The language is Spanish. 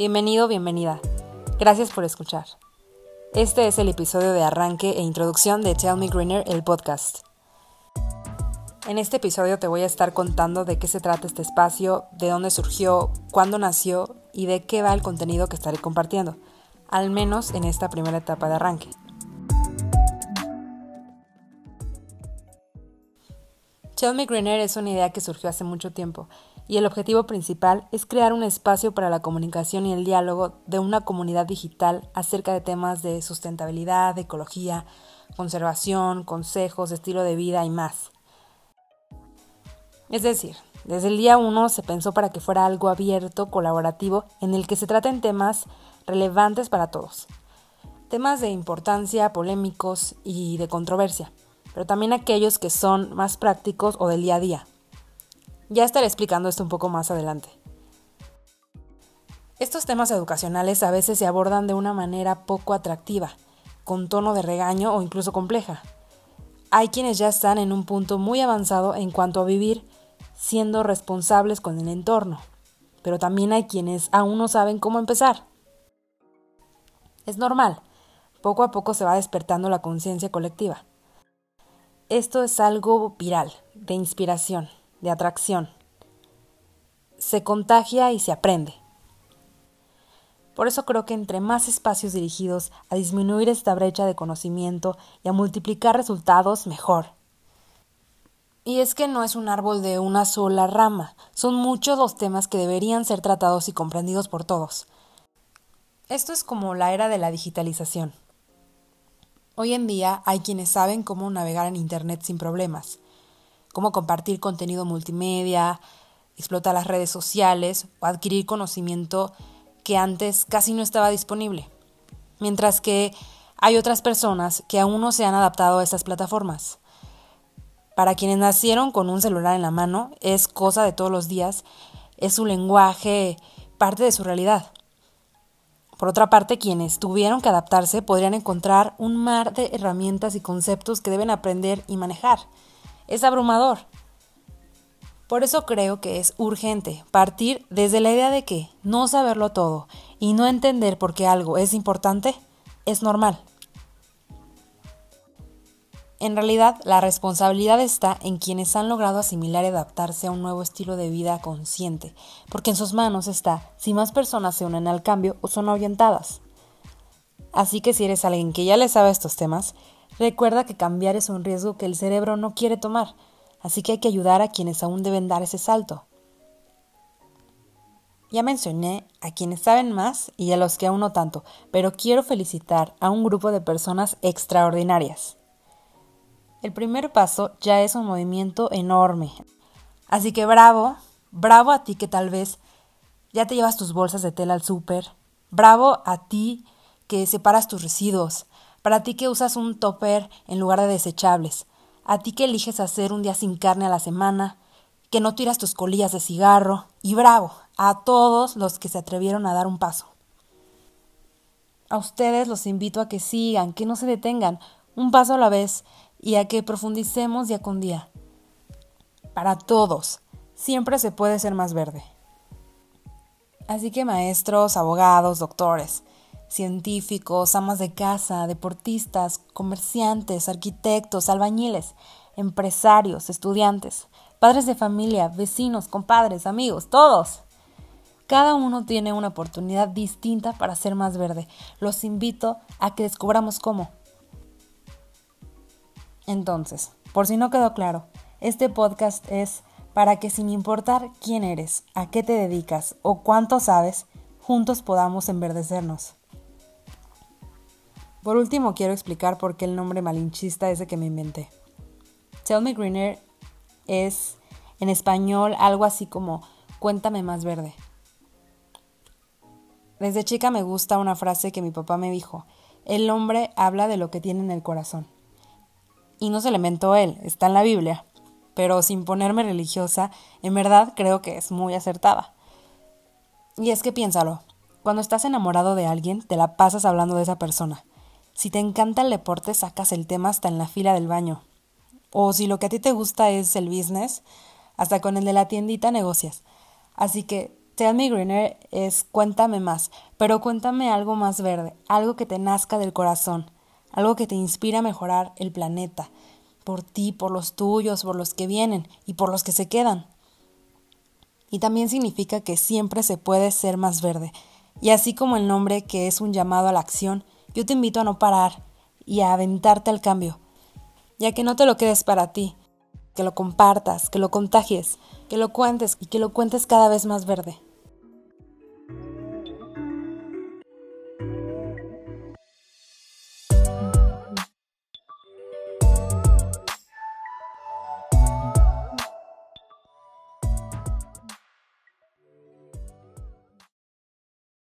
Bienvenido, bienvenida. Gracias por escuchar. Este es el episodio de arranque e introducción de Tell Me Greener, el podcast. En este episodio te voy a estar contando de qué se trata este espacio, de dónde surgió, cuándo nació y de qué va el contenido que estaré compartiendo, al menos en esta primera etapa de arranque. Tell Me Greener es una idea que surgió hace mucho tiempo y el objetivo principal es crear un espacio para la comunicación y el diálogo de una comunidad digital acerca de temas de sustentabilidad, ecología, conservación, consejos, estilo de vida y más. Es decir, desde el día uno se pensó para que fuera algo abierto, colaborativo, en el que se traten temas relevantes para todos. Temas de importancia, polémicos y de controversia pero también aquellos que son más prácticos o del día a día. Ya estaré explicando esto un poco más adelante. Estos temas educacionales a veces se abordan de una manera poco atractiva, con tono de regaño o incluso compleja. Hay quienes ya están en un punto muy avanzado en cuanto a vivir siendo responsables con el entorno, pero también hay quienes aún no saben cómo empezar. Es normal, poco a poco se va despertando la conciencia colectiva. Esto es algo viral, de inspiración, de atracción. Se contagia y se aprende. Por eso creo que entre más espacios dirigidos a disminuir esta brecha de conocimiento y a multiplicar resultados, mejor. Y es que no es un árbol de una sola rama, son muchos los temas que deberían ser tratados y comprendidos por todos. Esto es como la era de la digitalización. Hoy en día hay quienes saben cómo navegar en Internet sin problemas, cómo compartir contenido multimedia, explotar las redes sociales o adquirir conocimiento que antes casi no estaba disponible. Mientras que hay otras personas que aún no se han adaptado a estas plataformas. Para quienes nacieron con un celular en la mano, es cosa de todos los días, es su lenguaje, parte de su realidad. Por otra parte, quienes tuvieron que adaptarse podrían encontrar un mar de herramientas y conceptos que deben aprender y manejar. Es abrumador. Por eso creo que es urgente partir desde la idea de que no saberlo todo y no entender por qué algo es importante es normal. En realidad, la responsabilidad está en quienes han logrado asimilar y adaptarse a un nuevo estilo de vida consciente, porque en sus manos está si más personas se unen al cambio o son orientadas. Así que si eres alguien que ya le sabe estos temas, recuerda que cambiar es un riesgo que el cerebro no quiere tomar, así que hay que ayudar a quienes aún deben dar ese salto. Ya mencioné a quienes saben más y a los que aún no tanto, pero quiero felicitar a un grupo de personas extraordinarias. El primer paso ya es un movimiento enorme. Así que bravo, bravo a ti que tal vez ya te llevas tus bolsas de tela al súper. Bravo a ti que separas tus residuos. Para ti que usas un topper en lugar de desechables. A ti que eliges hacer un día sin carne a la semana. Que no tiras tus colillas de cigarro. Y bravo a todos los que se atrevieron a dar un paso. A ustedes los invito a que sigan, que no se detengan, un paso a la vez, y a que profundicemos día con día. Para todos, siempre se puede ser más verde. Así que maestros, abogados, doctores, científicos, amas de casa, deportistas, comerciantes, arquitectos, albañiles, empresarios, estudiantes, padres de familia, vecinos, compadres, amigos, todos. Cada uno tiene una oportunidad distinta para ser más verde. Los invito a que descubramos cómo. Entonces, por si no quedó claro, este podcast es para que sin importar quién eres, a qué te dedicas o cuánto sabes, juntos podamos enverdecernos. Por último, quiero explicar por qué el nombre malinchista ese que me inventé. Tell Me Greener es en español algo así como cuéntame más verde. Desde chica me gusta una frase que mi papá me dijo, el hombre habla de lo que tiene en el corazón y no se le inventó él, está en la Biblia. Pero sin ponerme religiosa, en verdad creo que es muy acertada. Y es que piénsalo, cuando estás enamorado de alguien, te la pasas hablando de esa persona. Si te encanta el deporte, sacas el tema hasta en la fila del baño. O si lo que a ti te gusta es el business, hasta con el de la tiendita negocias. Así que Tell Me Greener es cuéntame más, pero cuéntame algo más verde, algo que te nazca del corazón, algo que te inspire a mejorar el planeta, por ti, por los tuyos, por los que vienen y por los que se quedan. Y también significa que siempre se puede ser más verde. Y así como el nombre que es un llamado a la acción, yo te invito a no parar y a aventarte al cambio, ya que no te lo quedes para ti, que lo compartas, que lo contagies, que lo cuentes y que lo cuentes cada vez más verde.